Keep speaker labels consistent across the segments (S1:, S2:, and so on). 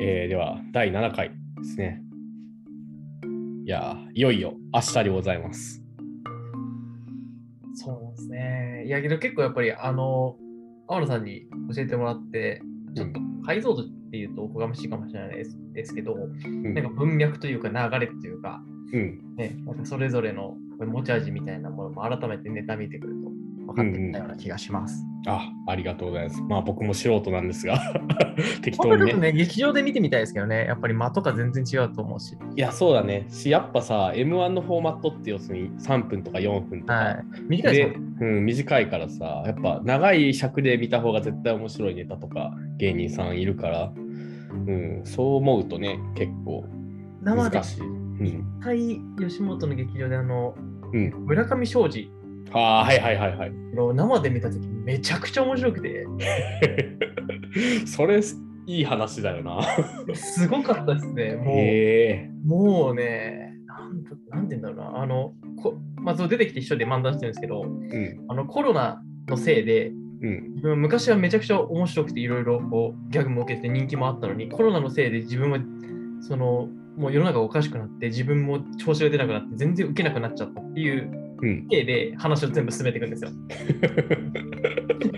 S1: えーでは、第7回ですね。いやー、いよいよ明日でございます。
S2: そうなんですね。いやけど結構やっぱりあの、青野さんに教えてもらって、ちょっと解像度っていうとおこがましいかもしれないですですけど、
S1: うん
S2: なんか文脈というか流れっていうか、
S1: うん、
S2: ね、なんかそれぞれの持ち味みたいなものも改めてネタ見てくると分かってきたような気がします。
S1: あ、ありがとうございます。まあ僕も素人なんですが、適当にね。
S2: ね、劇場で見てみたいですけどね、やっぱり間とか全然違うと思うし。
S1: いや、そうだね。し、やっぱさ、M1 のフォーマットって要するに3分とか4分とか、
S2: はい。短いで
S1: うん、短いからさ、やっぱ長い尺で見た方が絶対面白いネタとか芸人さんいるから、うん、そう思うとね、結構
S2: 生で
S1: 難しい。うん。
S2: 対吉本の劇場であの、
S1: うん、
S2: 村上庄司
S1: ああ、はいはいはいはい。
S2: の生で見たときめちゃくちゃ面白くて、
S1: それ、いい話だよな。
S2: すごかったですね。もう、
S1: へえ
S2: もうね、なんとなんて言うんだろうな、あの、こまあ、そう出てきて一人で漫談してるんですけど、
S1: うん、
S2: あのコロナのせいで、
S1: うん、
S2: 昔はめちゃくちゃ面白くていろいろこうギャグも受けて人気もあったのに、コロナのせいで自分はそのもう世の中がおかしくなって、自分も調子が出なくなって、全然受けなくなっちゃったっていう
S1: うん。
S2: 経で話を全部進めていくんですよ。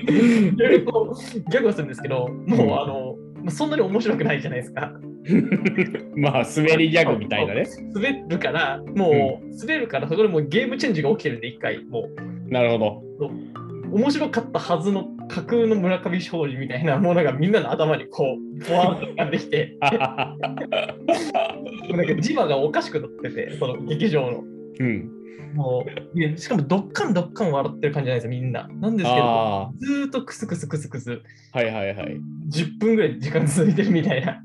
S2: いろいろこうギャグをするんですけど、もうあの、まあそんなに面白くないじゃないですか。
S1: まあ、滑りギャグみたいなね。
S2: 滑るから、もう、滑るから、そこでもうゲームチェンジが起きてるんで、一回、も
S1: なるほど。
S2: う、面白かったはずの架空の村上庄司みたいなものがみんなの頭にこう、ボワーンと浮かんできて、なんか磁場がおかしくなってて、その劇場の。
S1: うん。
S2: もう、しかもどっかんどっかん笑ってる感じじゃないですよ、みんな。なんですけど、
S1: あ
S2: ずーっとクスクスクスクス、
S1: あ、はいはいはい。
S2: 10分ぐらい時間続いてるみたいな。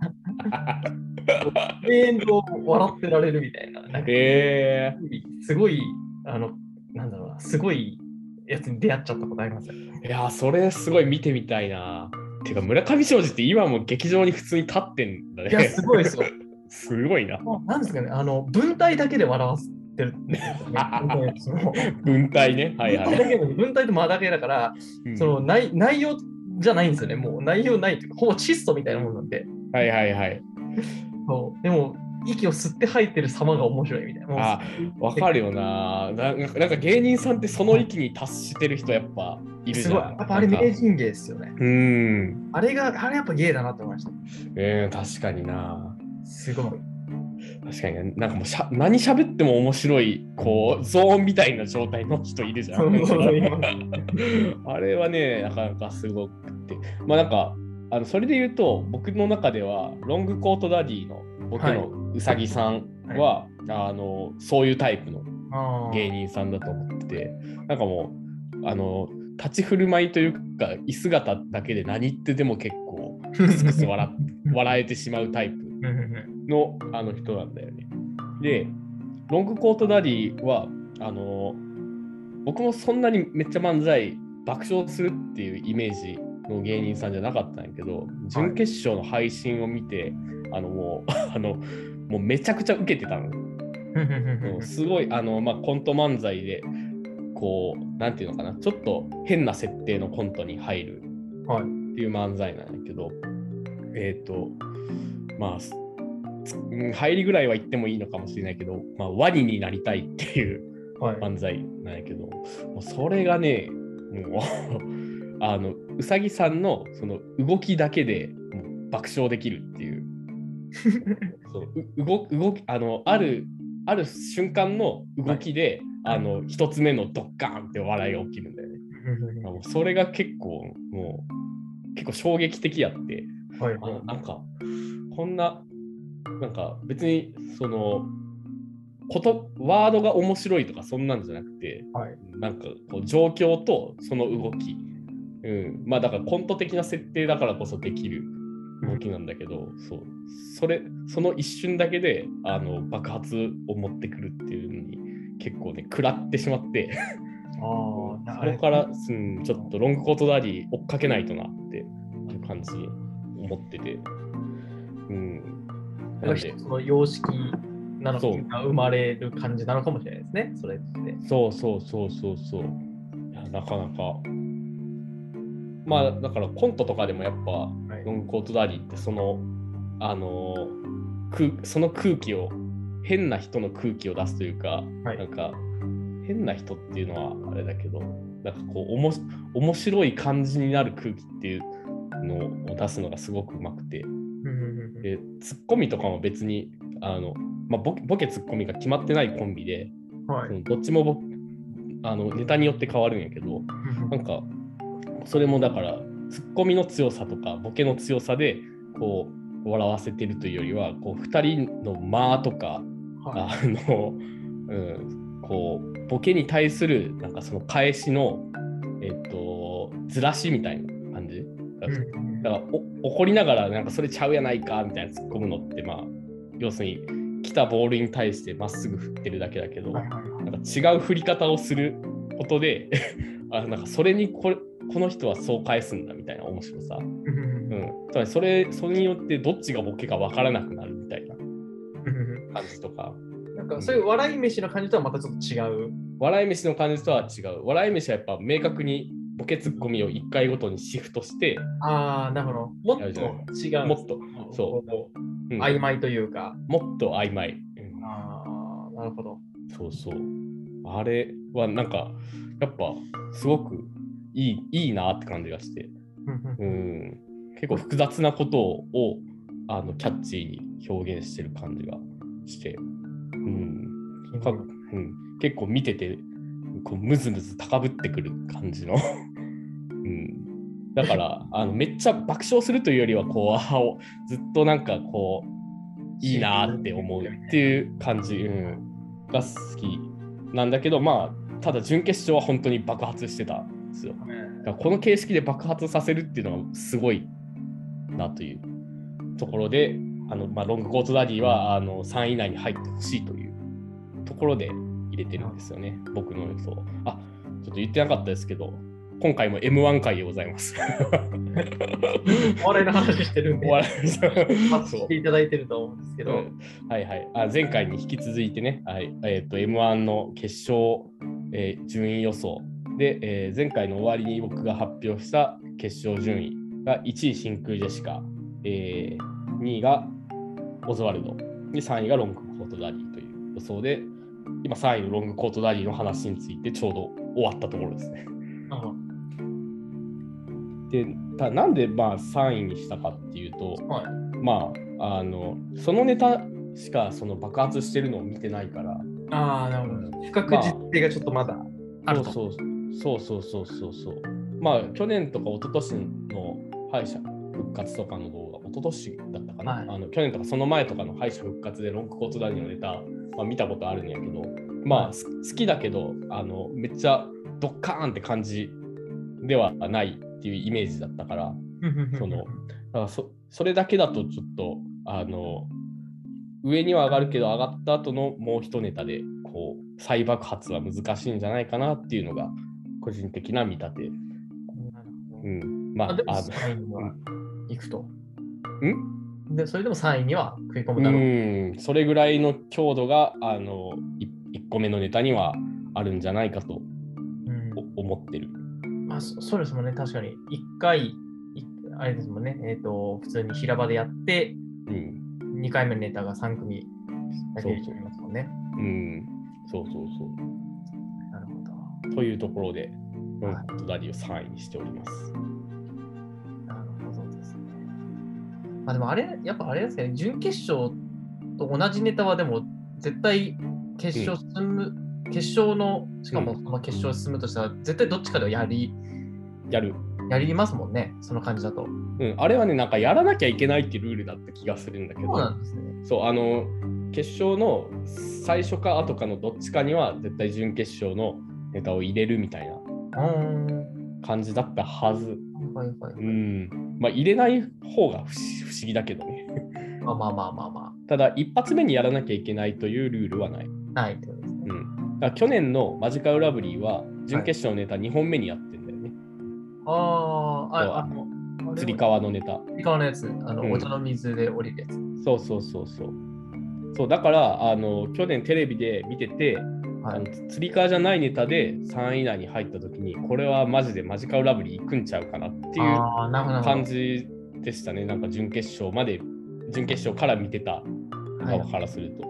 S2: 永遠と笑ってられるみたいな。なんか
S1: へえ
S2: すごい、あの、なんだろうな、すごいやつに出会っちゃったことありますよ。
S1: いや、それすごい見てみたいな。てか、村上庄司って今も劇場に普通に立ってんだね。
S2: いや、すごいですよ。
S1: すごいな。
S2: なんですかね、あの、文体だけで笑わせてるんですよね
S1: 文体ね。はいはい。
S2: 文体だけで文体と間だけだから、
S1: うん
S2: その内内容じゃないんですよね。もう内容ないというか、ほぼチストみたいなものなんで。
S1: はいはいはい。
S2: そうでも、息を吸って吐いてる様が面白いみたいな。
S1: あわかるよなな。なんか芸人さんってその域に達してる人やっぱいるじゃん。
S2: すごい。やっぱあれ名人芸ですよね。
S1: うん。
S2: あれが、あれやっぱ芸だなって思いました。
S1: えー、確かにな。
S2: すごい。
S1: 確かにね。なんかもうしゃ何喋っても面白い、こう、ゾーンみたいな状態の人いるじゃん。あれはね、なかなかすごくて。まあなんか、あのそれで言うと、僕の中では、ロングコートダディの僕のうさぎさんは、あのそういうタイプの芸人さんだと思ってて、なんかもう、あの、立ち振る舞いというか、居姿だけで何言ってても結構、クスクス笑 笑えてしまうタイプのあの人なんだよね。で、ロングコートダディは、あの、僕もそんなにめっちゃ漫才爆笑するっていうイメージの芸人さんじゃなかったんやけど、準決勝の配信を見て、あのもう、あの、もうめちゃくちゃ受けてたの。
S2: うん
S1: うんすごい、あの、まあ、コント漫才で、こう、なんていうのかな、ちょっと変な設定のコントに入る
S2: はい
S1: っていう漫才なんやけど、えっ、と、まあ、入りぐらいは言ってもいいのかもしれないけど、まあ、ワニになりたいっていう
S2: はい。
S1: 漫才なんやけど、もうそれがね、もう あの、うさぎさんのその動きだけで爆笑できるっていう、そうう動動きあの、ある、ある瞬間の動きで、あの、一つ目のドッカーンって笑いが起きるんだよね。もうそれが結構、もう、結構衝撃的やって、
S2: はい。
S1: あのなんか、こんな、なんか別に、その、ことワードが面白いとかそんなんじゃなくて、
S2: はい。
S1: なんかこう状況とその動き、うん、まあだからコント的な設定だからこそできる動きなんだけど、そう。それその一瞬だけであの爆発を持ってくるっていうのに結構ね食らってしまって。
S2: あ
S1: そ
S2: あ、
S1: こから、うん、ちょっとロングコートダディ追っかけないとなっていう感じに思ってて。うん。
S2: な
S1: んんで
S2: 一つの様式なのが生まれる感じなのかもしれないですね、それって。
S1: そうそうそうそうそう。いやなかなか。まあだからコントとかでもやっぱ、
S2: い。
S1: ロングコートダディってそのあの空その空気を変な人の空気を出すというか、
S2: はい。
S1: なんか変な人っていうのはあれだけどなんかこうおもし面白い感じになる空気っていうのを出すのがすごくうまくてでツッコミとかも別にあの、まあ、ボケボケツッコミが決まってないコンビで、
S2: はい。
S1: そのどっちもボあのネタによって変わるんやけどなんかそれもだからツッコミの強さとかボケの強さでこう笑わせてるというよりはこう2人の間とか
S2: は
S1: あの、うん、こうボケに対するなんかその返しのえっとずらしみたいなだからお怒りながらなんかそれちゃうやないかみたいな突っ込むのってまあ要するに来たボールに対してまっすぐ振ってるだけだけど、なんか違う振り方をすることで あなんかそれにこれこの人はそう返すんだみたいな面白さ、
S2: うん。
S1: つまりそれそれによってどっちがボケか分からなくなるみたいな
S2: うん。
S1: 感じとか。
S2: なんかそういう笑い飯の感じとはまたちょっと違う。
S1: 笑い飯の感じとは違う。笑い飯はやっぱ明確にボケツッコミを1回ごとにシフトして
S2: ああ、なるほど。もっと違う。
S1: もっとそう。
S2: こ
S1: うん
S2: 曖昧というか。
S1: もっと曖昧、うん。
S2: ああ、なるほど。
S1: そうそう。あれはなんか、やっぱすごくいいいいなって感じがして、
S2: うん
S1: 結構複雑なことをあのキャッチーに表現してる感じがして、うん。かうん、結構見ててこうムズムズ高ぶってくる感じの。うん、だからあのめっちゃ爆笑するというよりはこうずっとなんかこういいなって思うっていう感じ、うん、が好きなんだけどまあただ準決勝は本当に爆発してたんですよ。だからこの形式で爆発させるっていうのがすごいなというところであの、まあ、ロングコートダディはあの3位以内に入ってほしいというところで入れてるんですよね、僕の予想。あちょっと言ってなかったですけど、今回も M1 回でございます。
S2: お笑いの話してるんで、
S1: お笑い
S2: 待
S1: そう
S2: っていただいてると思うんですけど、
S1: うん。はいはい。あ。前回に引き続いてね、はい。えー、と M1 の決勝、えー順位予想。で、えー前回の終わりに僕が発表した決勝順位が1位真空ジェシカ、えー2位がオズワルド。で3位がロングコートダディという予想で今3位のロングコートダディの話についてちょうど終わったところですね。
S2: あ
S1: でたなんでまあ3位にしたかっていうと、
S2: はい。
S1: まああのそのネタしかその爆発してるのを見てないから。
S2: あー、なるほど。不確実性がちょっとまだあると。
S1: そうそうそうそうそうそう。まあ去年とか一昨年の敗者復活とかの動画一昨年だったかな、
S2: はい。
S1: あの去年とかその前とかの敗者復活でロングコートダディのネタ、まあ、見たことあるんやけどまあす好きだけどあのめっちゃドッカーンって感じではないっていうイメージだったからそのだからそそれだけだとちょっとあの上には上がるけど上がった後のもう一ネタでこう再爆発は難しいんじゃないかなっていうのが個人的な見立て。うん、まあ
S2: あでも
S1: あ
S2: 3位には行くと？
S1: ん？
S2: で、それでも3位には食い込むだろう。
S1: うんそれぐらいの強度があの1個目のネタにはあるんじゃないかと思ってる。
S2: まあ、そそうですもんね、確かに。1回、いあれですもんね、えっ、と、普通に平場でやって、
S1: うん
S2: 2回目のネタが3組だけ
S1: そうそう
S2: ありますもんね。
S1: うん、そうそうそ
S2: なるほど。
S1: う。というところで、ハイダディを3位にしております。
S2: まあでもあれ、やっぱあれですね、準決勝と同じネタはでも絶対決勝進む、決勝の、しかも
S1: うん
S2: その決勝進むとしたら、絶対どっちかではやり、
S1: やる。
S2: やりますもんね、その感じだと。
S1: うん、あれはね、なんかやらなきゃいけないっていうルールだった気がするんだけど、
S2: そうなんですね。
S1: そう、あの、決勝の最初か後かのどっちかには絶対準決勝のネタを入れるみたいな。感じだったはず。
S2: はいはい。
S1: うん。まあ入れない方が不思議だけどね。
S2: まあまあまあまあま
S1: ただ一発目にやらなきゃいけないというルールはない。
S2: あ。ないってことですね。
S1: うん。だ去年のマジカルラブリーは準決勝のネタ2本目にやってんだよね。
S2: ああ、
S1: そう
S2: あ、あの、あれ
S1: つり革のネタ。
S2: つり革のやつ、あの、
S1: うん
S2: お茶の水で降りるやつ。
S1: そうそうそうそう。そうだからあの去年テレビで見てて、
S2: はい
S1: あのつり革じゃないネタで3位以内に入った時にこれはマジでマジカルラブリー行くんちゃうかなっていう。感じでしたね。なんか準決勝まで準決勝から見てた
S2: はい
S1: 側からすると。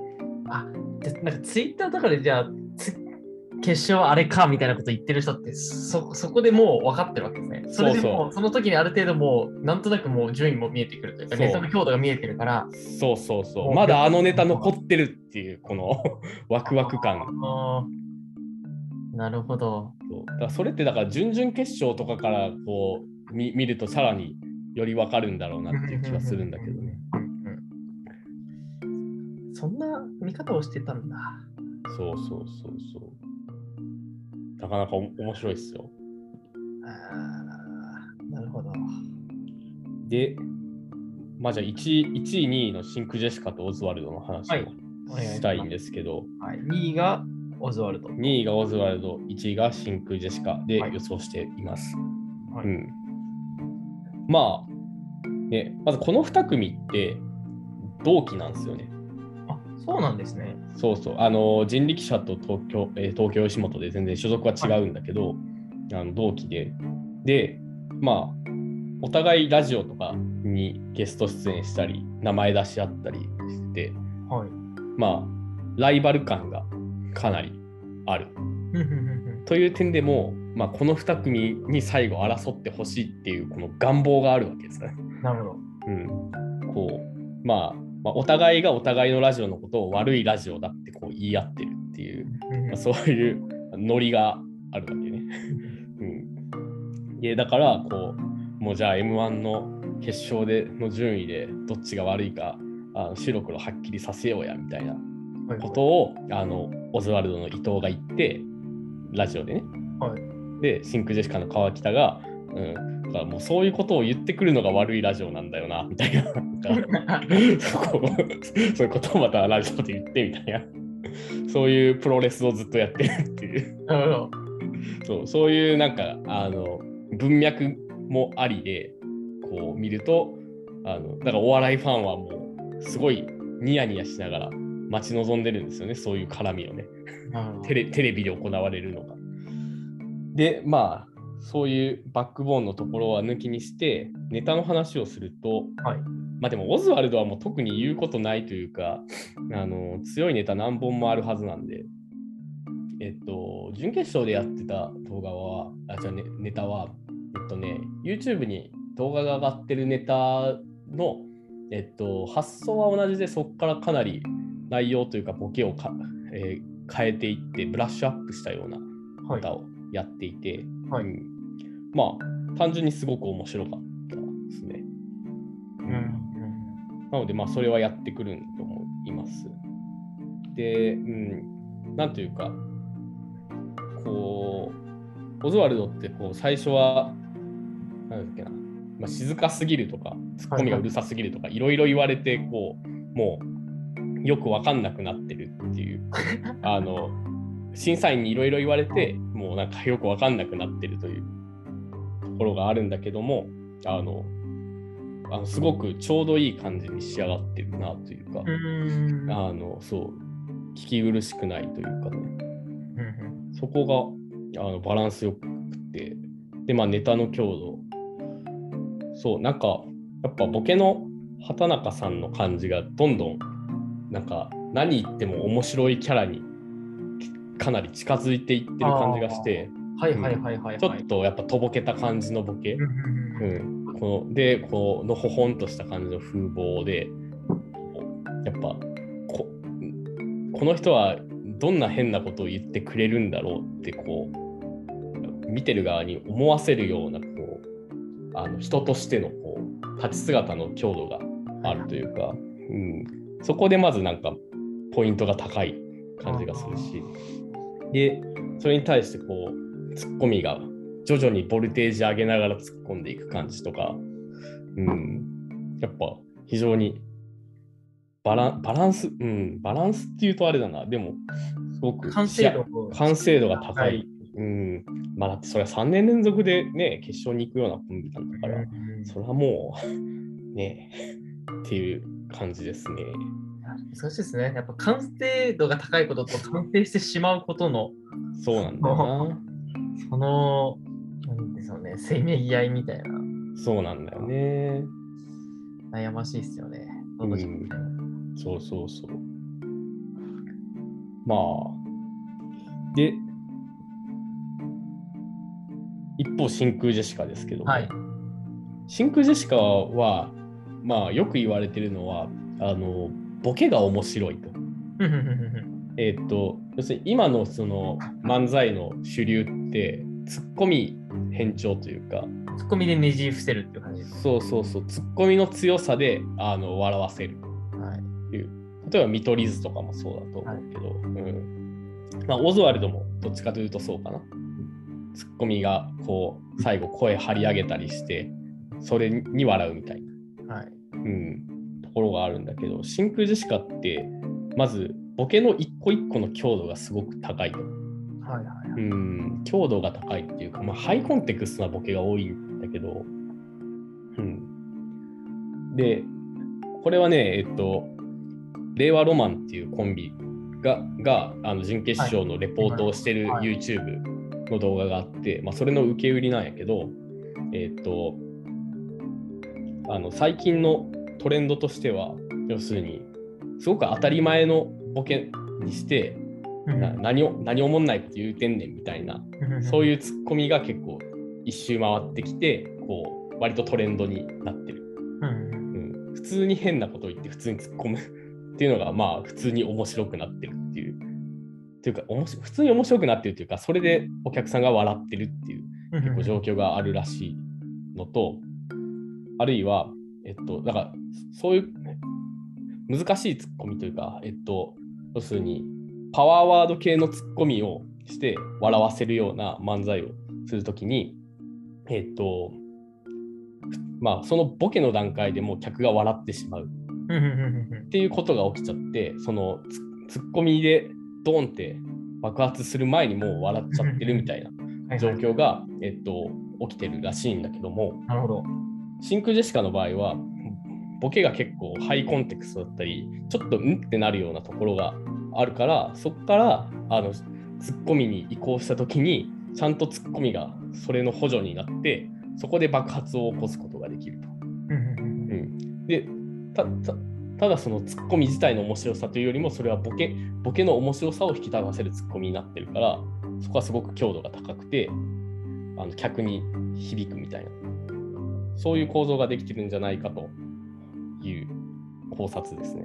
S2: あ、でなんかツイッターとかでじゃあ、つ決勝あれかみたいなこと言ってる人ってそ、そこでもう分かってるわけですね。それで
S1: そうそう
S2: もその時にある程度もう、なんとなくもう順位も見えてくるというか、
S1: そう
S2: ネタの強度が見えてるから、
S1: そうそうそう。まだあのネタ残ってるっていう、このワクワク感。
S2: なるほど。
S1: そうだそれってだから準々決勝とかからこう見見るとさらによりわかるんだろうなっていう気はするんだけどね。
S2: そんな見方をしてたんだ。
S1: そうそうそうそう。なかなかお面白いっすよ。
S2: あーなるほど。
S1: で、まあじゃあ 1, 1位、2位のシンク・ジェシカとオズワルドの話
S2: はい
S1: を
S2: し
S1: たいんですけど、
S2: はい、2位がオズワルド。
S1: 2位がオズワルド、1位がシンク・ジェシカで
S2: はい
S1: 予想しています。
S2: はい
S1: うん、まあ、ね、まずこの2組って同期なんですよね。
S2: あ、そうなんですね。
S1: そうそう、あの人力車と東京,、えー東京吉本で全然所属は違うんだけど、あの同期で、で、まあ、お互いラジオとかにゲスト出演したり、名前出し合ったりしてて、
S2: はい。
S1: まあ、ライバル感がかなりある。という点でも、まあ、この2組に最後争ってほしいっていうこの願望があるわけですね。
S2: なるほど。
S1: うん、こう、まあ、まあ、お互いがお互いのラジオのことを悪いラジオだってこう言い合ってるっていう、まあ、そういうノリがあるわけね。うん、でだからこうもうじゃあ M1 の決勝での順位でどっちが悪いかあの白黒はっきりさせようやみたいな
S2: はい
S1: ことをあのオズワルドの伊藤が言ってラジオでね。
S2: はい。
S1: でシンク・ジェシカの川北が、うん、だからもうそういうことを言ってくるのが悪いラジオなんだよなみたいな。なんかそこそういうことをまたラジオで言ってみたいな。そういうプロレスをずっとやってるっていう。そうそういうなんかあの文脈もありでこう見るとあのだからお笑いファンはもうすごいニヤニヤしながら待ち望んでるんですよねそういう絡みをね。テレビで行われるのが。でまあそういうバックボーンのところは抜きにしてネタの話をすると、
S2: はい。
S1: まあでもオズワルドはもう特に言うことないというかあの強いネタ何本もあるはずなんで。えっと準決勝でやってた動画はあじゃあ、ね、ネタはえっとね YouTube に動画が上がってるネタのえっと発想は同じでそこからかなり内容というかボケをか、えー変えていってブラッシュアップしたような
S2: はい。
S1: やっていて、
S2: はい。
S1: うん。まあ単純にすごく面白かったですね。
S2: うんうん
S1: なのでまあそれはやってくると思います。で、うん、なんというかこうオズワルドってこう最初はなんだっけな、まあ、静かすぎるとかツッコミがうるさすぎるとかいろいろ言われてこうもうよくわかんなくなってるっていう あの審査員にいろいろ言われてもうなんかよくわかんなくなってるというところがあるんだけどもあのあのすごくちょうどいい感じに仕上がってるなというか、
S2: うん。
S1: あのそう聞き苦しくないというかね。
S2: うん
S1: そこがあのバランスよくてでまあネタの強度。そうなんかやっぱボケの畑中さんの感じがどんどんなんか何言っても面白いキャラにかなり近づいていってる感じがして
S2: はいはいはいはいはい。
S1: ちょっとやっぱとぼけた感じのボケ、
S2: うん
S1: このでこうのほほんとした感じの風貌でやっぱここの人はどんな変なことを言ってくれるんだろうってこう見てる側に思わせるようなこうあの人としてのこう立ち姿の強度があるというか、うん、そこでまずなんかポイントが高い感じがするしでそれに対してこうツッコミが徐々にボルテージ上げながら突っ込んでいく感じとか、うん、やっぱ非常にバランバランス、うん、バランスっていうとあれだな、でも、すごく
S2: 完成度を
S1: 完成度が高い。
S2: はい。
S1: うん、まあだってそれは3年連続でね、決勝に行くようなコンビなんだから、
S2: うん。
S1: それはもう、ね、っていう感じですね。
S2: 難しいですね。やっぱ完成度が高いことと完成してしまうことの、
S1: そうなんだよな。
S2: その、なんでしょうね、せめぎ合いみたいな、
S1: そうなんだよね。
S2: 悩ましいですよね。
S1: うんそうそうそう。まあ、で、一方、真空ジェシカですけども、
S2: はい。
S1: 真空ジェシカは、まあ、よく言われてるのは、あの、ボケが面白いと。えーっと、要するに今のその漫才の主流って、ツッコミ偏重というか、
S2: ツッコミでねじ伏せるっていう感じ。
S1: そうそうそう、ツッコミの強さであの笑わせる。
S2: はい。
S1: 例えば見取り図とかもそうだと思うけど、うんまあ、オズワルドもどっちかというとそうかな。ツッコミがこう最後声張り上げたりしてそれに笑うみたいがあるんだけど真空ジェシカってまずボケの一個一個の強度がすごく高いと。
S2: はいはいはい。
S1: うん、強度が高いっていうか、まあ、ハイコンテクストなボケが多いんだけど、うん。で、これはね、えっと、令和ロマンっていうコンビががあの準決勝のレポートをしてる
S2: はい
S1: YouTube の動画があって、まあ、それの受け売りなんやけど、えっと、あの最近のトレンドとしては、要するに、すごく当たり前のボケにして、な何を何をもんないこと言うてんねんみたいなそう
S2: い
S1: いうツッコミが結構一周回ってきてこう割とトレンドになってる、
S2: うん。
S1: うん、普通に変なこと言って普通に突っ込む っていうのがまあ普通に面白くなってるっていう。っていうかおもし普通に面白くなってるっていうかそれでお客さんが笑ってるっていう結構状況があるらしいのとあるいはえっとだからそういう難しいツッコミというかえっと要するにパワーワード系のツッコミをして笑わせるような漫才をするときにえっとまあそのボケの段階でもう客が笑ってしまう。っていうことが起きちゃってそのツツッコミでドーンって爆発する前にもう笑っちゃってるみたいな状況が、えっと、起きてるらしいんだけども。
S2: なるほど。
S1: 真空ジェシカの場合はボケが結構ハイコンテクストだったりちょっとうんってなるようなところがあるからそこからあのツッコミに移行した時にちゃんとツッコミがそれの補助になってそこで爆発を起こすことができると。うん、でただそのツッコミ自体の面白さというよりもそれはボケボケの面白さを引き立たせるツッコミになってるからそこはすごく強度が高くてあの客に響くみたいなそういう構造ができてるんじゃないかという考察ですね。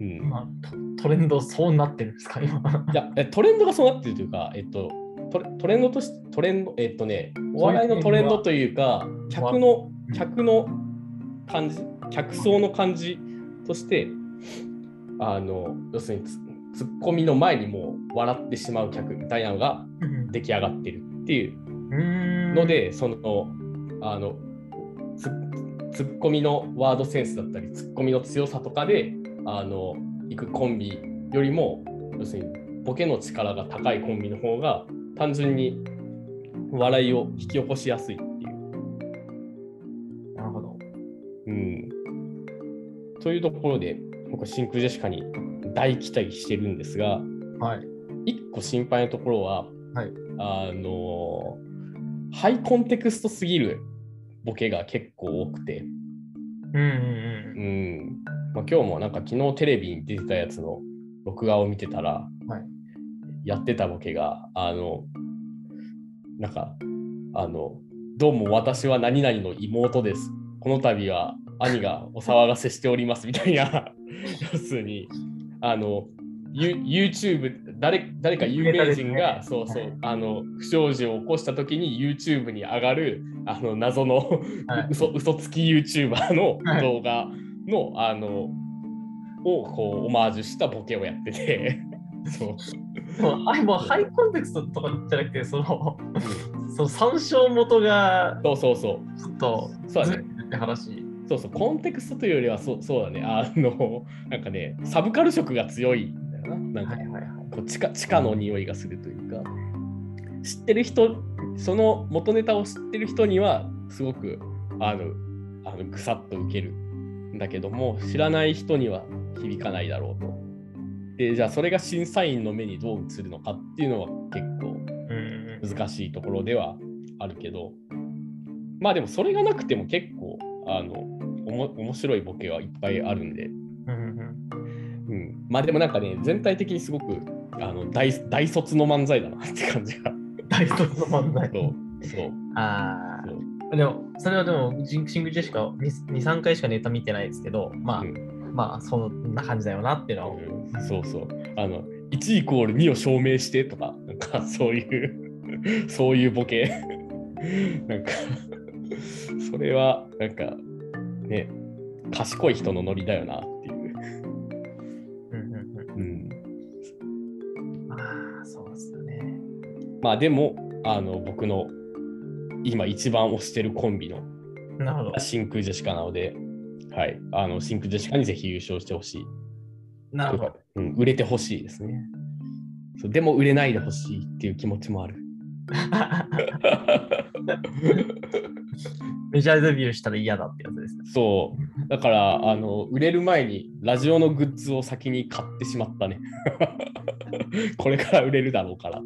S1: うん、
S2: 今トトレンドそうなってるんですか？今。
S1: いやえトレンドがそうなってるというか、えっと、トレトレンドとしトレンド、えっとね、お笑いのトレンドというか、客の
S2: うん。
S1: 客の感じ、客層の感じとして、あの要するにツツッコミの前にもう笑ってしまう客みたいなのが出来上がってるっていうので、そのあのツツッコミのワードセンスだったり、ツッコミの強さとかで、あの行くコンビよりも、要するにボケの力が高いコンビの方が、単純に笑いを引き起こしやすいっていう。
S2: なるほど。
S1: うん。というところで、僕は真空ジェシカに大期待してるんですが、
S2: はい。
S1: 一個心配なところは、
S2: はい
S1: あのハイコンテクストすぎるボケが結構多くて、
S2: うんうん
S1: うん。まあ、今日もなんか昨日テレビに出てたやつの録画を見てたら、
S2: はい。
S1: やってたボケが、あの、なんか、あの、どうも私は何々の妹です。この度は兄がお騒がせしておりますみたいな、要するに、あの、ユ YouTube 誰誰か有名人が、
S2: ね。
S1: そうそう、
S2: はい。
S1: あの不祥事を起こした時に YouTube に上がるあの謎の
S2: はい。
S1: 嘘嘘つき YouTuber の
S2: はい。
S1: 動画の、あのをこうオマージュしたボケをやってて。そう、
S2: うん。もうあもう。ハイコンテクストとかじゃなくて、その、その参照元が
S1: そうそうそう。
S2: ちょっと
S1: そうだね。
S2: って話。
S1: そうそうコンテクストというよりはそうそうだね。あのなんかねサブカル色が強いんだよな。なんか。
S2: はいはいはい。
S1: こう地下地下の匂いがするというか知ってる人その元ネタを知ってる人にはすごくあのあのぐさっと受けるんだけども知らない人には響かないだろうと。でじゃあそれが審査員の目にどう映るのかっていうのは結構難しいところではあるけど。まあでもそれがなくても結構あのおも面白いボケはいっぱいあるんで、
S2: うん、
S1: まあでもなんかね、全体的にすごくあの大大卒の漫才だなって感じが。
S2: 大卒の漫才。
S1: そう、そう。
S2: ああ。でも、それはでも、ジンシングジェシカ2、3回しかネタ見てないですけど、まあ、
S1: うん
S2: まあ、そんな感じだよなっていうのは思う。
S1: うんそうそう。あの、1イコール2を証明してとか、なんか そういう、そういうボケ。なんか、それは、なんか、ね、賢い人のノリだよなっ
S2: まあで
S1: も、あの、僕の今一番推してるコンビの。真空ジェシカなので、はい、あの真空ジェシカにぜひ優勝してほしい。
S2: なるほど。
S1: うん、売れてほしいですねそう。でも売れないでほしいっていう気持ちもある。
S2: メジャーデビューしたら嫌だってやつですね。
S1: そう。だから、あの、売れる前にラジオのグッズを先に買ってしまったね。これから売れるだろうから。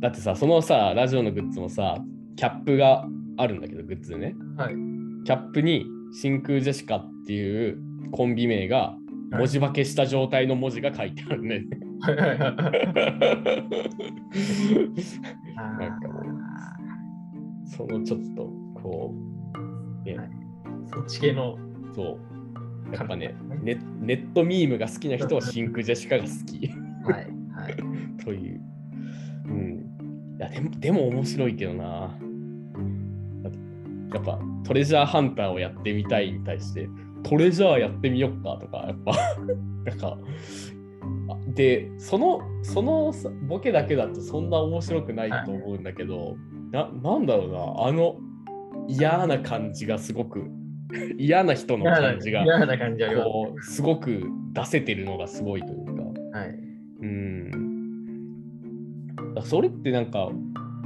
S1: だってさ、そのさ、ラジオのグッズもさ、キャップがあるんだけど、グッズでね。
S2: はい。
S1: キャップに真空ジェシカっていうコンビ名が文字化けした状態の文字が書いてあるね。
S2: はいはいはい。
S1: なんかもうそのちょっとこう、ね
S2: はいそっち系の。
S1: そう。やっぱねネ、ネットミームが好きな人は真空ジェシカが好き
S2: はい。はい。
S1: という。うん。いや、でも、でも面白いけどな。やっぱトレジャーハンターをやってみたいに対して、トレジャーやってみよっかとか、やっぱ、なんか、あで、その、そのさボケだけだとそんな面白くないと思うんだけど、ななんだろうな、あの嫌な感じがすごく、嫌な人の感じが、
S2: 嫌な感じあります
S1: こう、すごく出せてるのがすごいというだそれってなんか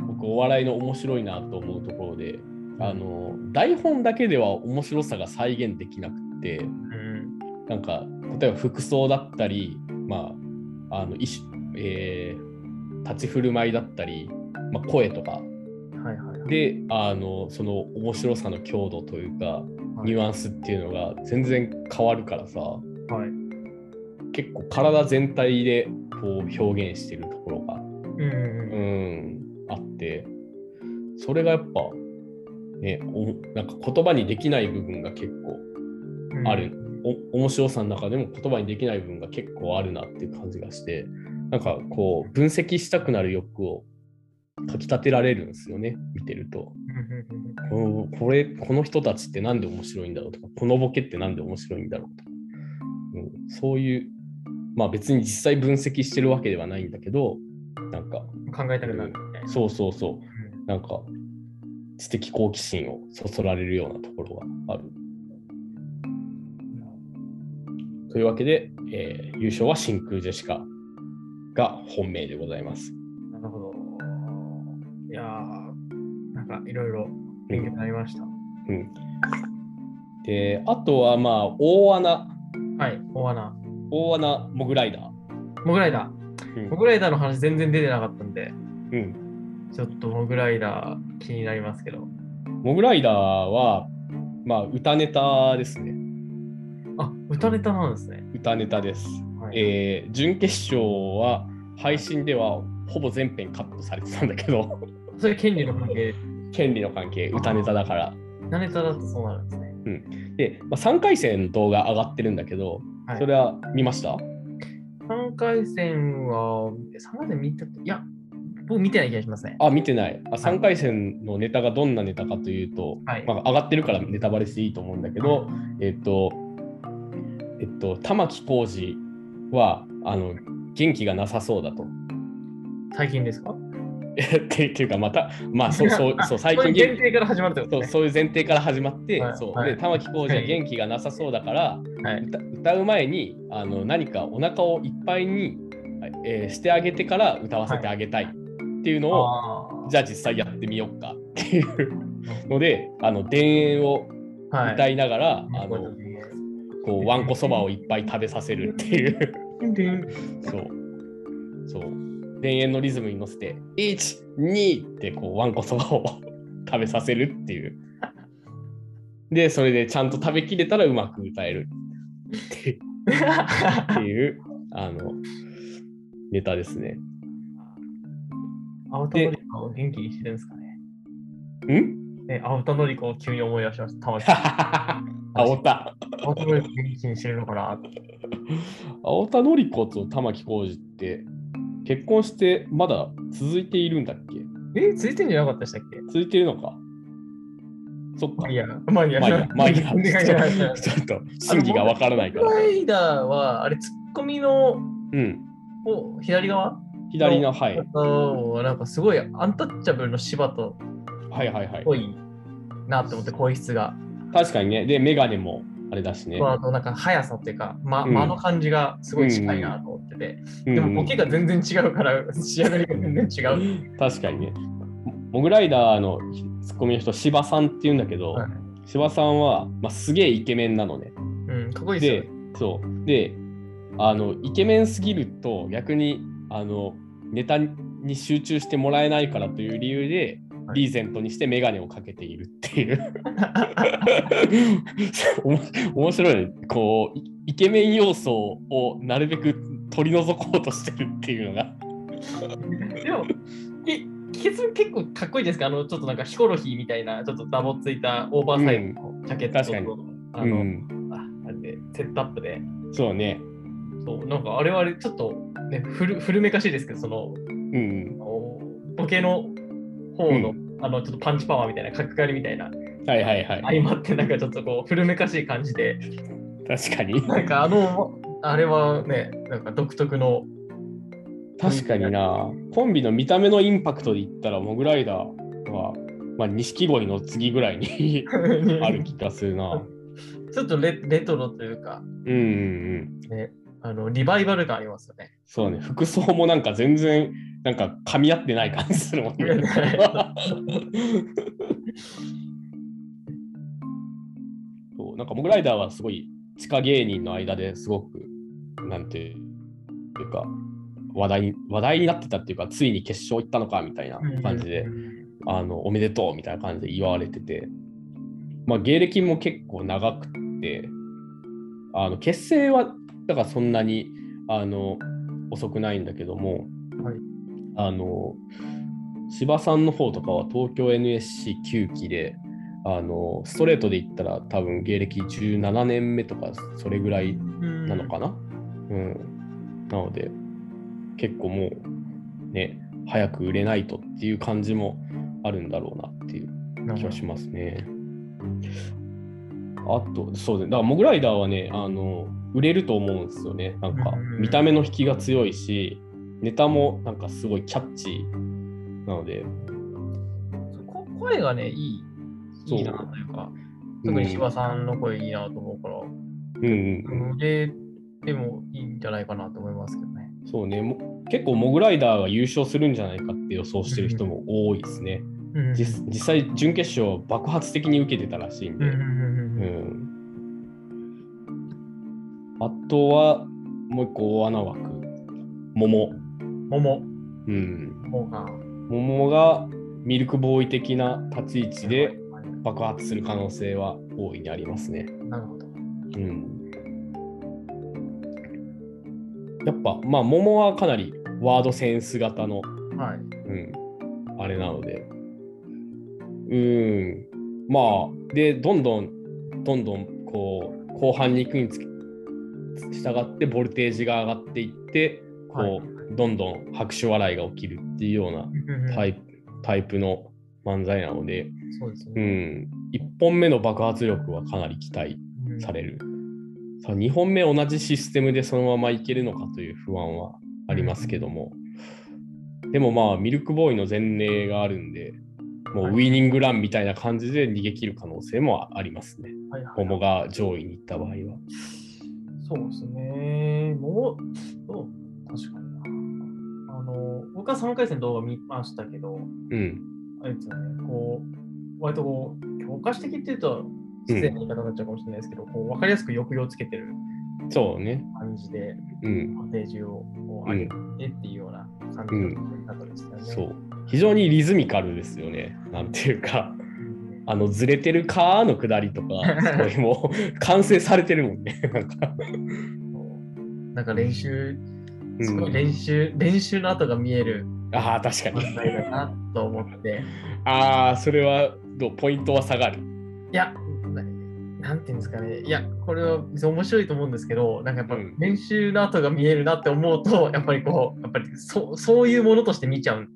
S1: 僕お笑いの面白いなと思うところで、あの台本だけでは面白さが再現できなくて
S2: うん。
S1: なんか例えば服装だったりまああのえー立ち振る舞いだったり、まあ、声とか
S2: はいはいはい。
S1: であのその面白さの強度というか
S2: はい
S1: ニュアンスっていうのが全然変わるからさ
S2: はい。
S1: 結構体全体でこう表現してるところが
S2: うん
S1: あって、それがやっぱ、ね、おなんか言葉にできない部分が結構
S2: うん。
S1: ある、お面白さの中でも言葉にできない部分が結構あるなっていう感じがして、なんかこう、分析したくなる欲をかきたてられるんですよね、見てると。このこれ、この人たちってなんで面白いんだろうとか、このボケってなんで面白いんだろうとか、うん、そういう、まあ別に実際分析してるわけではないんだけど、なんか、
S2: 考えたくなる。
S1: そうそうそう。
S2: うん
S1: なんか知的好奇心をそそられるようなところがある。というわけで、えー優勝は真空ジェシカが本命でございます。
S2: なるほど。いやー、なんかいろいろ勉強になりました。
S1: うん、で、あとはまあ、大穴、
S2: はい、大穴。
S1: 大穴モグライダー。
S2: モグライダー。
S1: うん
S2: モグライダーの話全然出てなかったんで、
S1: うん、
S2: ちょっとモグライダー気になりますけど。
S1: モグライダーは、まあ、歌ネタですね。
S2: あ、歌ネタなんですね。
S1: 歌ネタです。
S2: はい、
S1: えー準決勝は配信ではほぼ全編カットされてたんだけど、
S2: それ権利の関係、
S1: 権利の関係、歌ネタだから。
S2: 歌ネタだとそうなるんですね。
S1: で、まあ、3回戦の動画上がってるんだけど、
S2: はい
S1: それは見ました？
S2: 3回戦は、3回戦見たいや、僕見てない気がしますね。
S1: あ、見てない。あ3回戦のネタがどんなネタかというと、
S2: はい
S1: まあ、上がってるからネタバレしていいと思うんだけど、えっと、えっと、玉置浩二はあの元気がなさそうだと。
S2: 最近ですか
S1: っていうか、また、まあ、そうそう そう最近
S2: 限定から始まるってことね。
S1: そうそういう前提から始まって、
S2: はい。
S1: そう。
S2: はい。
S1: で玉置浩二は元気がなさそうだから、
S2: はい。
S1: 歌歌う前にあの何かお腹をいっぱいに、えーしてあげてから歌わせてあげたいっていうのを、
S2: あ
S1: じゃあ実際やってみようかっていうのであの田園を歌いながら、あ
S2: こ
S1: のこうわんこそばをいっぱい食べさせるっていう。そう。そう田園のリズムに乗せて12ってこうわんこそばを 食べさせるっていうで、それでちゃんと食べきれたらうまく歌えるっていう、あの、ネタですね。
S2: 青田のり子を元気にしてるんですかね？
S1: ん？
S2: ね青田のり子を急に思い出しました。たまに。
S1: 青田。
S2: 青田のり子元気にしてるのかな？
S1: 青田のり子と玉置浩二って結婚してまだ続いているんだっけ？
S2: え、ついてんじゃなかったでしたっけ？
S1: 続いてるのか？そっか。
S2: まあいいや、まあいいや、
S1: まあいいや、まあい いや。ちょっと真偽がわからないから。
S2: ライダーは、あれ、ツッコミの
S1: うん。
S2: お左側
S1: 左の、はい。
S2: のなんかすごいアンタッチャブルの芝と
S1: はいはいはい
S2: っぽ。いなって思って、声質が。
S1: 確かにね。で、メガネもあれだしね。
S2: あとなんか速さっていうか、ま、
S1: うん
S2: 間の感じがすごい近いなと思ってて、
S1: うん
S2: でもボケが全然違うから 仕上がりが全然違う。
S1: 確かにね。モグライダーのツッコミの人、芝さんって言うんだけど、
S2: はい
S1: 芝さんは、まあ、すげえイケメンなのね。
S2: うん、かっこいいですよ
S1: そう。で、あの、イケメンすぎると逆に、あの、ネタに集中してもらえないからという理由で、
S2: はい
S1: リーゼントにしてメガネをかけているっていう。面白いね。こう、イイケメン要素をなるべく取り除こうとしてるっていうのが。
S2: でも、え、結構かっこいいですか？あの、ちょっとなんかヒコロヒーみたいな、ちょっとダボついたオーバーサイズのジャケットと、
S1: 確かに
S2: あの、
S1: うん、
S2: ああれで、セットアップで、
S1: そうね。
S2: そう、なんかあれはあれ、ちょっと、ね、古古めかしいですけど、その、
S1: うん。
S2: ボケの方の、あの、ちょっとパンチパワーみたいな、角刈りみたいな、
S1: はいはいはい。
S2: 相まって、なんかちょっとこう、古めかしい感じで、
S1: 確かに。
S2: なんかあの、あれはね、なんか独特の、
S1: 確かにな。コンビの見た目のインパクトで言ったら、モグライダーは、まあ、錦鯉の次ぐらいに ある気がするな。
S2: ちょっとレレトロというか、
S1: うんうんうん。
S2: ね、あのリバイバル感ありますよね。
S1: そうね。服装もなんか全然、なんか噛み合ってない感じするもんね。そうなんかモグライダーはすごい地下芸人の間ですごくなんていうか話題に話題になってたっていうかついに決勝行ったのかみたいな感じで、あのおめでとうみたいな感じで祝われてて、まあ、芸歴も結構長くてあの結成はだからそんなにあの遅くないんだけども、
S2: はい。
S1: あの芝さんの方とかは東京 NSC9 期であのストレートで言ったら多分芸歴17年目とかそれぐらいなのかな、うん、なので結構もうね早く売れないとっていう感じもあるんだろうなっていう気がしますね。あと、そうですね。だから、モグライダーはね、あの、売れると思うんですよね。なんか
S2: うん、
S1: 見た目の引きが強いし、ネタもなんかすごいキャッチーなので、
S2: こ声がね、いい、いいなというか、特に柴さんの声いいなと思うから、
S1: うんうんうん、
S2: で、でもいいんじゃないかなと思いますけどね。
S1: そうね。も結構、モグライダーが優勝するんじゃないかって予想してる人も多いですね。
S2: うん
S1: 実実際、準決勝爆発的に受けてたらしいんで。
S2: うんうんうん
S1: うんあとは、もう一個大穴枠、桃。
S2: うん。桃。
S1: うん。
S2: 桃が。
S1: 桃がミルクボーイ的な立ち位置で爆発する可能性は大いにありますね。
S2: なるほど。
S1: うん。やっぱ、まあ、桃はかなりワードセンス型の、
S2: はい。
S1: うん、あれなので。うん。まあ、で、どんどん、どんどん、こう、後半に行くにつ従って、ボルテージが上がっていって、こう、
S2: はい
S1: どんどん拍手笑いが起きるっていうようなタイプタイプの漫才なので、う
S2: そうですね。
S1: ん、1本目の爆発力はかなり期待される。さあ2本目同じシステムでそのままいけるのかという不安はありますけども、でもまあミルクボーイの前例があるんで、もうウィニングランみたいな感じで逃げ切る可能性もありますね。
S2: はいはい
S1: 桃が上位に行った場合は。
S2: そうですね。もう、そう確かにな。あの、僕は3回戦動画見ましたけど、
S1: うん。
S2: あれですよね、こう、割とこう、教科書的っていうと、失礼な言い方になっちゃうかもしれないですけど、こう分かりやすく抑揚つけてる
S1: そうね。
S2: 感じで、
S1: うん。
S2: ボルテージをこう上げてっていうような感じの方でしたよね。
S1: そう。非常にリズミカルですよね。なんていうか。あのずれてるかの下りとか、すごいもう完成されてるもんね。なんか
S2: なんか練習、
S1: うん
S2: すごい練習、練習の跡が見える
S1: ああ、確かに。
S2: だなと思って。
S1: ああ、それはどう？ポイントは下がる？
S2: いや、ななんていうんですかね。いや、これは面白いと思うんですけど、なんかやっぱ
S1: うん
S2: 練習の跡が見えるなって思うと、やっぱりこう、やっぱりそうそういうものとして見ちゃう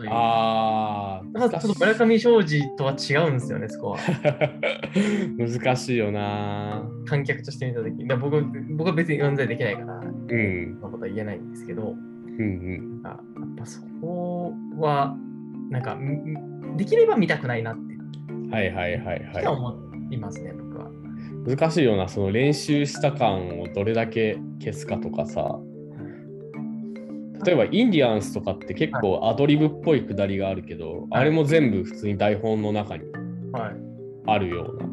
S2: という。
S1: ああ、
S2: まずちょっと村上庄司とは違うんですよね、そこは。
S1: 難しいよな。
S2: 観客として見たとき。だ僕僕は別に漫才できないから、
S1: うん。
S2: そんなことは言えないんですけど、
S1: うん
S2: あやっぱそこは、なんか、んできれば見たくないなって
S1: うん。はいはいはいは
S2: 思いますね、僕は。
S1: い。難しいよな、その練習した感をどれだけ消すかとかさ。例えばインディアンスとかって結構アドリブっぽいくだりがあるけど、あれも全部普通に台本の中に
S2: はい。
S1: あるような。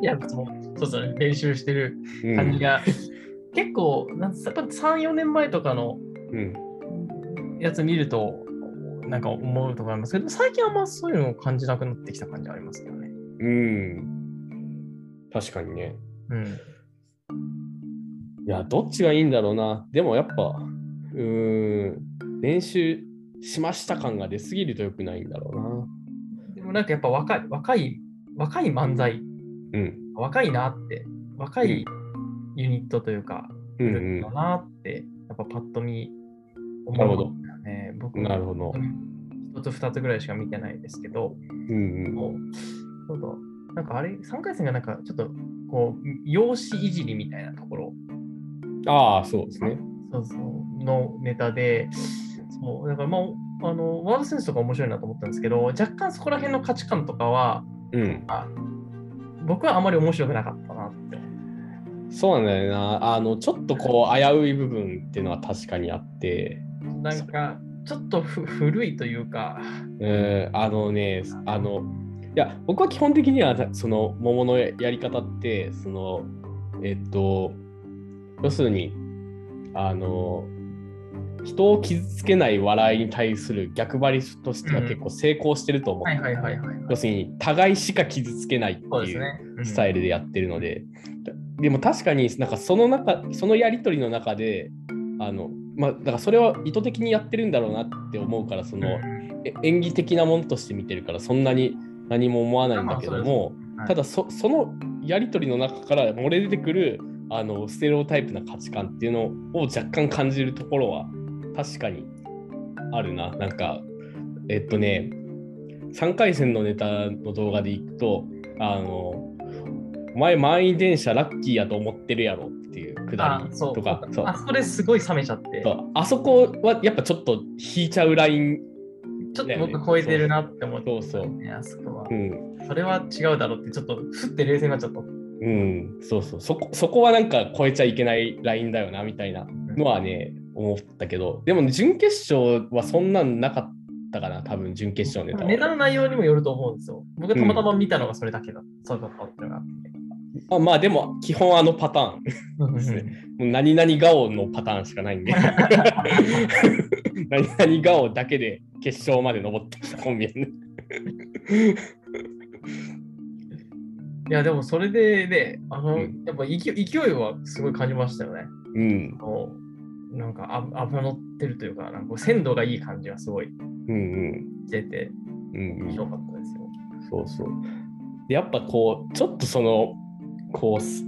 S2: いや、そうそう、ね、練習してる
S1: うん
S2: 感じが、結構、なんやっぱ3、4年前とかの
S1: うん
S2: やつ見ると、なんか思うとこありますけど、最近はあんまそういうのを感じなくなってきた感じありますけどね。
S1: うん。確かにね。
S2: うん。
S1: いや、どっちがいいんだろうな。でもやっぱ、うーん、練習しました感が出すぎると良くないんだろ
S2: でもなんかやっぱ若い、若い、若い漫才、
S1: うな。うん。
S2: 若いなって、若いユニットというか、
S1: うん
S2: だなって、やっぱパッと見思
S1: なるほど
S2: うんだよね。僕
S1: なるほど。
S2: 一つ二つぐらいしか見てないですけど、
S1: うんうん。
S2: もうそうなんかあれ、3回戦がなんかちょっとこう、容姿いじりみたいなところ、
S1: ああ、そうですね。
S2: そうそう、のネタで、そう、だからまあ、あの、ワードセンスとか面白いなと思ったんですけど、若干そこら辺の価値観とかは、
S1: うん。
S2: あ僕はあまり面白くなかったなって。
S1: そうなんだよな。あの、ちょっとこう、危うい部分っていうのは確かにあって、
S2: なんか、ちょっとふ古いというか、
S1: えーあのね、あの、いや、僕は基本的には、その、桃のやり方って、その、えっと、要するに、あの、人を傷つけない笑いに対する逆張りとしては
S2: うん
S1: 結構成功してると思う。要するに、互いしか傷つけないっていうスタイルでやってるので、でも確かになんかその中そのやり取りの中であのまあだからそれは意図的にやってるんだろうなって思うからそのえ演技的なものとして見てるからそんなに何も思わないんだけども、
S2: はい。
S1: ただそそのやり取りの中から漏れ出てくるあのステレオタイプな価値観っていうのを若干感じるところは確かに。あるな。なんかえっとね3回戦のネタの動画でいくとあのお前満員電車ラッキーやと思ってるやろっていうくだり
S2: あそう。
S1: とかそう。
S2: あそれすごい冷めちゃって、
S1: あそこはやっぱちょっと引いちゃうライン、
S2: ちょっと僕超えてるなって思って、
S1: そう。そう
S2: ね、あそこは。
S1: う。ん、
S2: それは違うだろうって、ちょっとふって冷静になっちゃった。
S1: うん、そうそう。そこ、そこはなんか超えちゃいけないラインだよなみたいなのはね、思ったけど、でも、準決勝はそんなんなかったかな、多分準決勝のネタは。
S2: ネタの内容にもよると思うんですよ。僕がたまたま見たのがそれだけだ。そうだったっていうのがあって。
S1: あまあでも、基本あのパターンですね。もう何々顔のパターンしかないんで。何々顔だけで決勝まで登ってきたコンビやね。
S2: いや、でもそれでね、あの、
S1: うん
S2: やっぱ勢い勢いはすごい感じましたよね。
S1: うん、
S2: なんかあ油乗ってるというか、なんか鮮度がいい感じがすごい
S1: うん、うん、
S2: してて、
S1: うんうん
S2: 面白かったですよ。
S1: そうそう。で、やっぱこう、ちょっとその、こうす、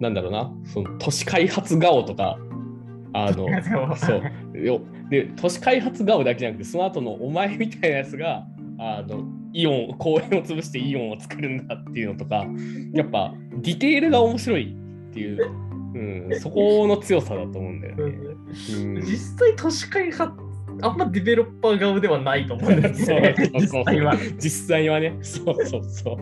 S1: なんだろうな、その都市開発顔とか、あの、そう。よで、都市開発顔だけじゃなくて、その後のお前みたいなやつが、あの、イオン、公園を潰してイオンを作るんだっていうのとか、やっぱディテールが面白いっていう、うん、そこの強さだと思うんだよね。うん
S2: 実際都市開発、あんまディベロッパー側ではないと思うんですよね。
S1: そうそうそう
S2: 実際は。
S1: 実際はね、そうそうそう。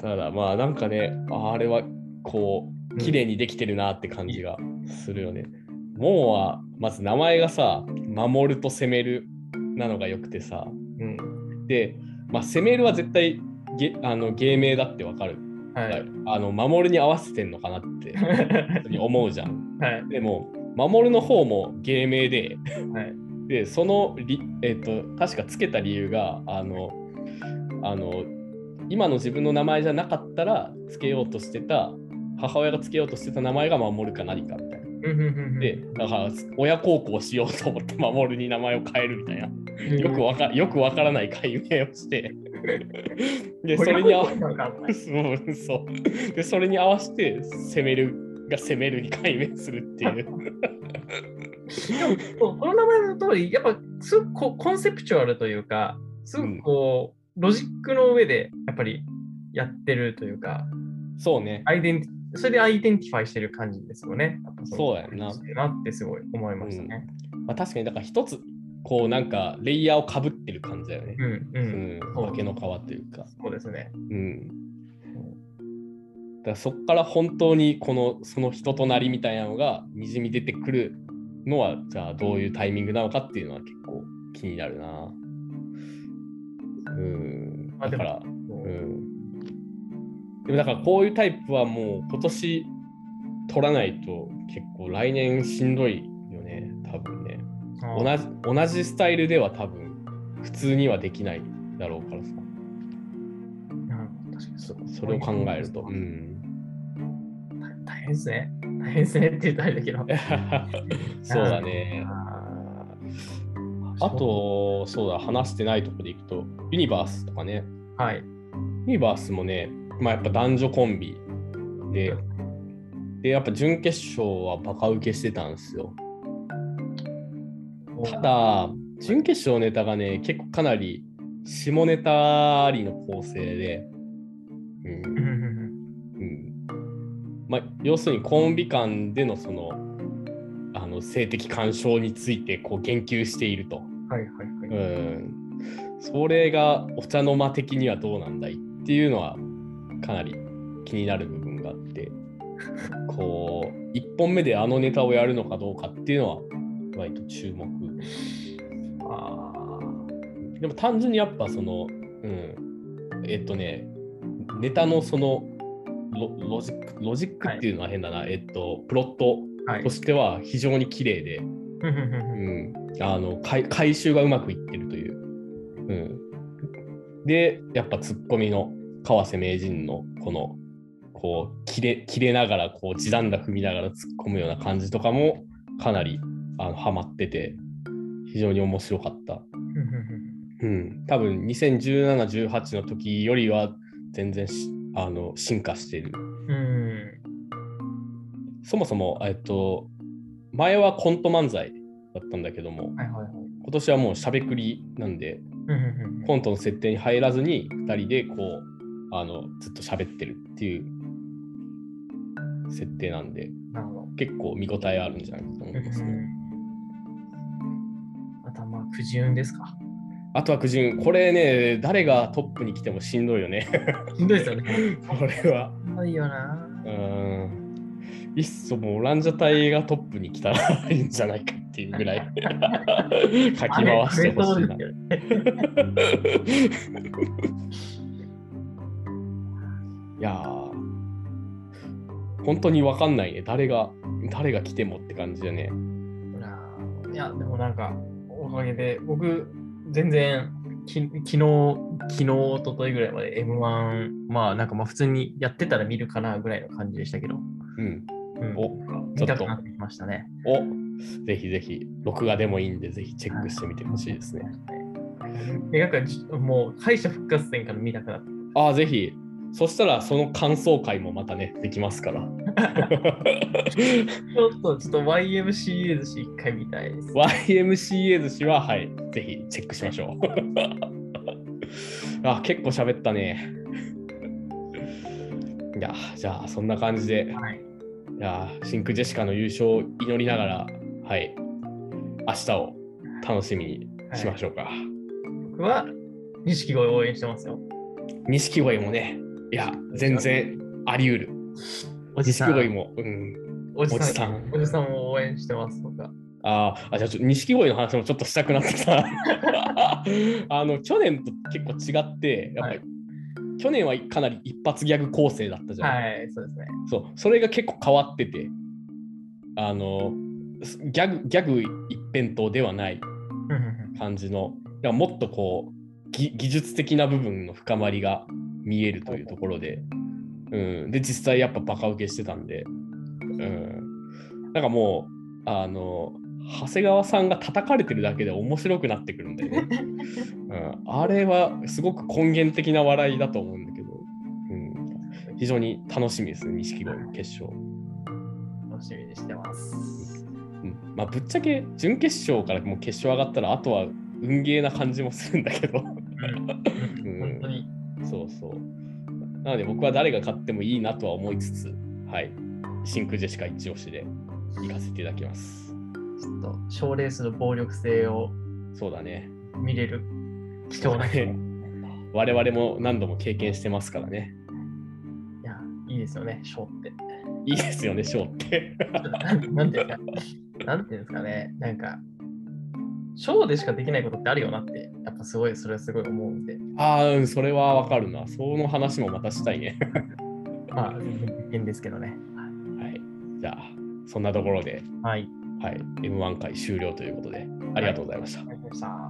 S1: ただまあなんかね、あれはこう、綺麗にできてるなって感じがするよね。もうは、まず名前がさ、守ると攻めるなのがよくてさ、
S2: うん。
S1: で、まあ、攻めるは絶対ゲあの芸名だってわかる。
S2: はい。
S1: あの守るに合わせてんのかなって 思うじゃん。
S2: はい。
S1: でも、守るの方も芸名で、
S2: はい。
S1: で、そのり、えっと確かつけた理由が、あのあの今の自分の名前じゃなかったらつけようとしてた母親がつけようとしてた名前が守るか何かみたいな。で、だから親孝行しようと思って守るに名前を変えるみたいな。よくわかよくわからない解明をして。で、それに合わそうそうでそれに合わせて攻めるが攻めるに解明するっていう。
S2: そうこの名前の通り、やっぱすごくコンセプチュアルというか、すごくこう、ロジックの上でやっぱりやってるというか、
S1: そうね。
S2: アイデンティそれでアイデンティファイしてる感じですよね。
S1: そうやんな。
S2: なってすごい思いましたね。
S1: まあ、確かに、だから一つ、こうなんかレイヤーをかぶってる感じだよね。
S2: うんうん。
S1: うん、化けの皮というか。
S2: そうですね。
S1: うん。だからそこから本当にこのその人となりみたいなのがにじみ出てくるのはじゃあどういうタイミングなのかっていうのは結構気になるな。うん。だから、うん。でもだからこういうタイプはもう今年取らないと結構来年しんどいよね、多分ね。同じ同じスタイルでは多分普通にはできないだろうからさ。
S2: 確かに
S1: そそれを考えると。うん。
S2: 大変ですね。大変ですねって言ったらあれだけど。
S1: そうだね。あと、そうだ、話してないところでいくと、ユニバースとかね。
S2: はい。
S1: ユニバースもね、まあ、やっぱ男女コンビで、で、やっぱ準決勝はバカ受けしてたんですよ。ただ、準決勝ネタがね、結構かなり下ネタありの構成で、うん。うんまあ、要するにコンビ間でのそのあの性的干渉についてこう言及していると。
S2: はいはいはい。
S1: うん。それがお茶の間的にはどうなんだいっていうのはかなり気になる部分があって、こう、1本目であのネタをやるのかどうかっていうのは割と注目。
S2: あ
S1: でも単純にやっぱその、うん、えっとね、ネタのそのロロジック、ロジックっていうのは変だな、えっと、プロット
S2: はい。
S1: と。しては非常に綺麗で、うん、あの回回収がうまくいってるという。うん、で、やっぱツッコミの川瀬名人のこの、こう、切れ切れながら、こう、地団駄踏みながら突っ込むような感じとかも、かなりあのハマってて、非常に面白かった。うん、多分2017、18の時よりは全然しあの進化してる。
S2: うん。
S1: そもそも、えっと、前はコント漫才だったんだけども、
S2: はいはいはい。
S1: 今年はもうしゃべくりなんで、
S2: うん
S1: コントの設定に入らずに2人でこう、あのずっと喋ってるっていう設定なんで、
S2: なるほど。
S1: 結構見応えあるんじゃないかと思いますね。
S2: くじ運ですか？
S1: あとは苦順、これね、誰がトップに来てもしんどいよね。
S2: しんどいですよね。
S1: これは。
S2: しんどいよな。
S1: うん。いっそもうランジャタイがトップに来たらいいんじゃないかっていうぐらい かき回してほしいな。いやー、本当にわかんないね。誰が、誰が来てもって感じだね。
S2: いや、でもなんか、おかげで、僕、全然、き昨日、昨日、おとといぐらいまで M1、まあなんかまあ普通にやってたら見るかなぐらいの感じでしたけど、
S1: うん。
S2: うん、
S1: お
S2: 見たくなってきましたね。
S1: おぜひぜひ、録画でもいいんで、ぜひチェックしてみてほしいですね。
S2: でなんかじもう敗者復活戦から見たくなって。
S1: ああ、ぜひ。そしたら、その感想会もまたね、できますから。
S2: ちょっと、ちょっと YMCA 寿司一回見たいです。
S1: YMCA 寿司は、はい、ぜひチェックしましょう。あ、結構喋ったね。いや、じゃあ、そんな感じで、
S2: はい。
S1: いや、シンクジェシカの優勝を祈りながら、はい、明日を楽しみにしましょうか。
S2: 僕は、錦鯉を応援してますよ。
S1: 錦鯉もね、いや、全然あり得る。
S2: おじさん。
S1: 錦鯉も、うん、
S2: おじさん。
S1: おじさん
S2: を応援してますとか。
S1: あーあ、じゃあちょっと錦鯉の話もちょっとしたくなってきた。あの去年と結構違って、やっぱり、
S2: は
S1: 去年はかなり一発ギャグ構成だったじゃん。
S2: はい、そうですね。
S1: そうそれが結構変わってて、あのギャグギャグ一辺倒ではない感じの、いやもっとこう、技技術的な部分の深まりが見えるというところで、うん、で実際やっぱバカ受けしてたんで、うん、なんかもうあの長谷川さんが叩かれてるだけで面白くなってくるんだよね。うん、あれはすごく根源的な笑いだと思うんだけど、うん、非常に楽しみですね、錦鯉の決勝。
S2: 楽しみにしてます。
S1: うん。まあ、ぶっちゃけ準決勝からもう決勝上がったら、あとは運ゲーな感じもするんだけど、なので僕は誰が勝ってもいいなとは思いつつ、はい、真空ジェシカ一押しで行かせていただきます。
S2: ちょっと賞レースの暴力性を
S1: そうだね。
S2: 見れる貴重な機会。い
S1: 我々も何度も経験してますからね。
S2: や、いいですよね、賞って。
S1: いいですよね、ショーって。
S2: ていうんですか、なんていうんですかね、なんか、賞でしかできないことってあるよなって、やっぱすごい、それはすごい思うんで、
S1: ああ、うん、それはわかるな。その話もまたしたいね。
S2: まあ、全然実験ですけどね。
S1: はい。じゃあ、そんなところで、
S2: はい。
S1: はい、M1 回終了ということで、ありがとうございました。
S2: ありがとうございました。